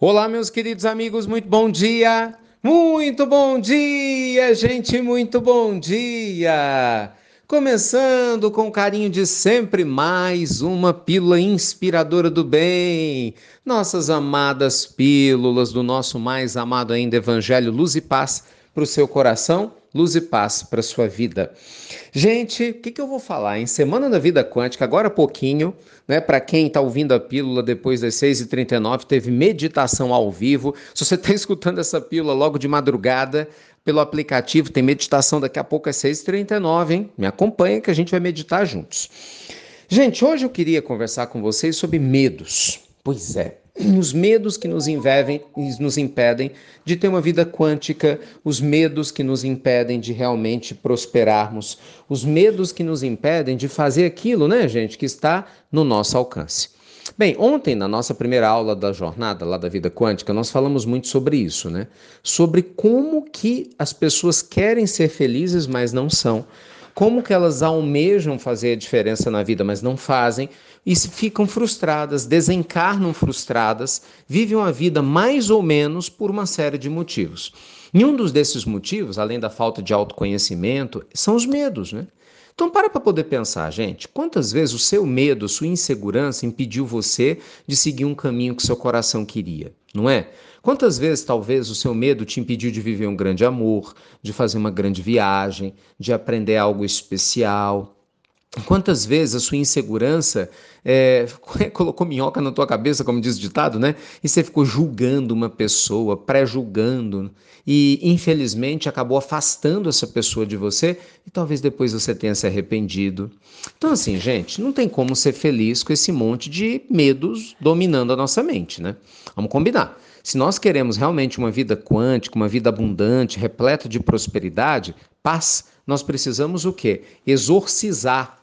Olá, meus queridos amigos, muito bom dia! Muito bom dia, gente, muito bom dia! Começando com carinho de sempre mais uma pílula inspiradora do bem. Nossas amadas pílulas do nosso mais amado ainda Evangelho Luz e Paz para o seu coração luz e paz para sua vida. Gente, o que, que, eu vou falar? Em Semana da Vida Quântica, agora há pouquinho, né? Para quem está ouvindo a pílula depois das 6h39, teve meditação ao vivo. Se você está escutando essa pílula logo de madrugada, pelo aplicativo, tem meditação daqui a pouco às 6h39, hein? Me acompanha que a gente vai meditar juntos. Gente, hoje eu queria conversar com vocês sobre medos. Pois é, os medos que nos, invevem, nos impedem de ter uma vida quântica, os medos que nos impedem de realmente prosperarmos, os medos que nos impedem de fazer aquilo, né, gente, que está no nosso alcance. Bem, ontem, na nossa primeira aula da jornada lá da vida quântica, nós falamos muito sobre isso, né? Sobre como que as pessoas querem ser felizes, mas não são como que elas almejam fazer a diferença na vida, mas não fazem, e ficam frustradas, desencarnam frustradas, vivem uma vida mais ou menos por uma série de motivos. E um dos desses motivos, além da falta de autoconhecimento, são os medos, né? Então para para poder pensar, gente, quantas vezes o seu medo, sua insegurança impediu você de seguir um caminho que seu coração queria, não é? Quantas vezes talvez o seu medo te impediu de viver um grande amor, de fazer uma grande viagem, de aprender algo especial, Quantas vezes a sua insegurança é, colocou minhoca na tua cabeça, como diz o ditado, né? E você ficou julgando uma pessoa, pré-julgando, e infelizmente acabou afastando essa pessoa de você e talvez depois você tenha se arrependido. Então, assim, gente, não tem como ser feliz com esse monte de medos dominando a nossa mente, né? Vamos combinar. Se nós queremos realmente uma vida quântica, uma vida abundante, repleta de prosperidade, paz, nós precisamos o quê? Exorcizar,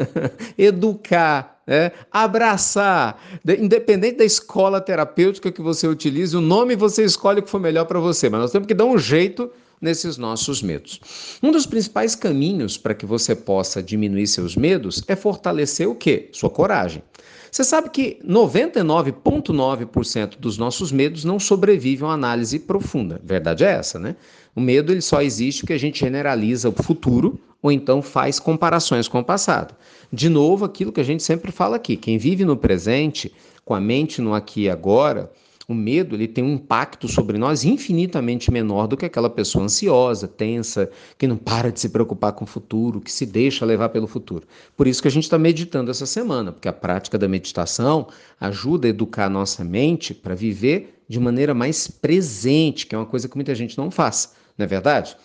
educar, é, abraçar. Independente da escola terapêutica que você utilize, o nome você escolhe o que for melhor para você, mas nós temos que dar um jeito nesses nossos medos. Um dos principais caminhos para que você possa diminuir seus medos é fortalecer o quê? Sua coragem. Você sabe que 99,9% dos nossos medos não sobrevivem a uma análise profunda. Verdade é essa, né? O medo ele só existe porque a gente generaliza o futuro ou então faz comparações com o passado. De novo, aquilo que a gente sempre fala aqui: quem vive no presente, com a mente no aqui e agora, o medo ele tem um impacto sobre nós infinitamente menor do que aquela pessoa ansiosa, tensa, que não para de se preocupar com o futuro, que se deixa levar pelo futuro. Por isso que a gente está meditando essa semana, porque a prática da meditação ajuda a educar a nossa mente para viver de maneira mais presente, que é uma coisa que muita gente não faz, não é verdade?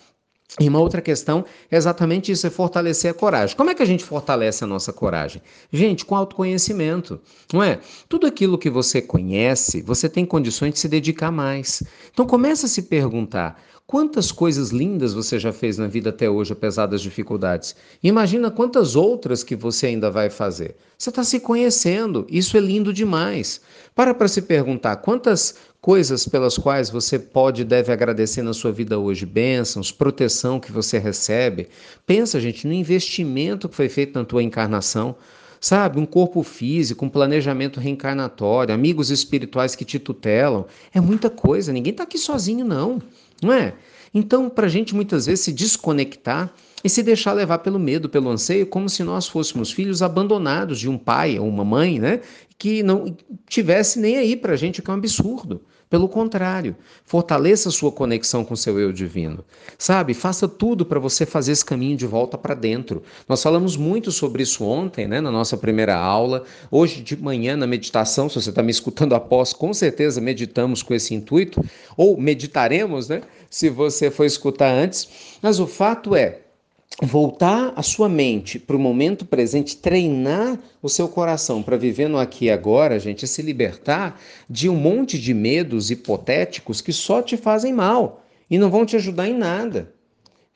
E uma outra questão é exatamente isso, é fortalecer a coragem. Como é que a gente fortalece a nossa coragem? Gente, com autoconhecimento, não é? Tudo aquilo que você conhece, você tem condições de se dedicar mais. Então começa a se perguntar, Quantas coisas lindas você já fez na vida até hoje, apesar das dificuldades? Imagina quantas outras que você ainda vai fazer. Você está se conhecendo, isso é lindo demais. Para para se perguntar quantas coisas pelas quais você pode e deve agradecer na sua vida hoje, bênçãos, proteção que você recebe. Pensa, gente, no investimento que foi feito na tua encarnação sabe? Um corpo físico, um planejamento reencarnatório, amigos espirituais que te tutelam. É muita coisa, ninguém está aqui sozinho, não não é? Então, para a gente muitas vezes se desconectar e se deixar levar pelo medo, pelo anseio, como se nós fôssemos filhos abandonados de um pai ou uma mãe, né? Que não tivesse nem aí para a gente, o que é um absurdo. Pelo contrário, fortaleça sua conexão com seu eu divino. Sabe, faça tudo para você fazer esse caminho de volta para dentro. Nós falamos muito sobre isso ontem, né, na nossa primeira aula. Hoje de manhã, na meditação, se você está me escutando após, com certeza meditamos com esse intuito, ou meditaremos, né, se você for escutar antes. Mas o fato é, voltar a sua mente para o momento presente, treinar o seu coração para viver no aqui e agora, gente, é se libertar de um monte de medos hipotéticos que só te fazem mal e não vão te ajudar em nada.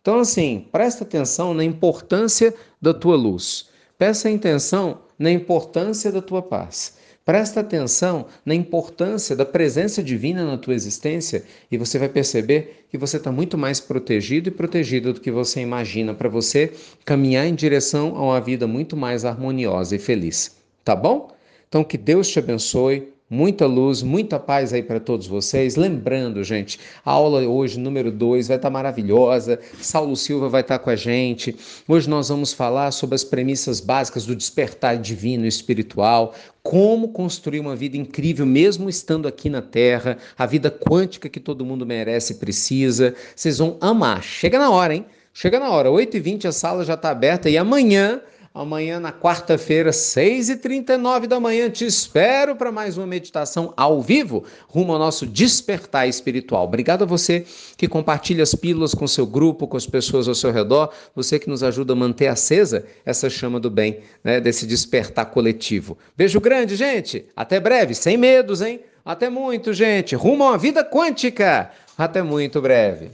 Então, assim, presta atenção na importância da tua luz. Presta atenção na importância da tua paz. Presta atenção na importância da presença divina na tua existência e você vai perceber que você está muito mais protegido e protegida do que você imagina para você caminhar em direção a uma vida muito mais harmoniosa e feliz. Tá bom? Então que Deus te abençoe. Muita luz, muita paz aí para todos vocês. Lembrando, gente, a aula hoje, número 2, vai estar tá maravilhosa. Saulo Silva vai estar tá com a gente. Hoje nós vamos falar sobre as premissas básicas do despertar divino e espiritual, como construir uma vida incrível mesmo estando aqui na Terra, a vida quântica que todo mundo merece e precisa. Vocês vão amar. Chega na hora, hein? Chega na hora. 8h20 a sala já está aberta e amanhã Amanhã, na quarta-feira, 6h39 da manhã, te espero para mais uma meditação ao vivo, rumo ao nosso despertar espiritual. Obrigado a você que compartilha as pílulas com seu grupo, com as pessoas ao seu redor, você que nos ajuda a manter acesa essa chama do bem, né, desse despertar coletivo. Beijo grande, gente. Até breve, sem medos, hein? Até muito, gente. Rumo a uma vida quântica. Até muito breve.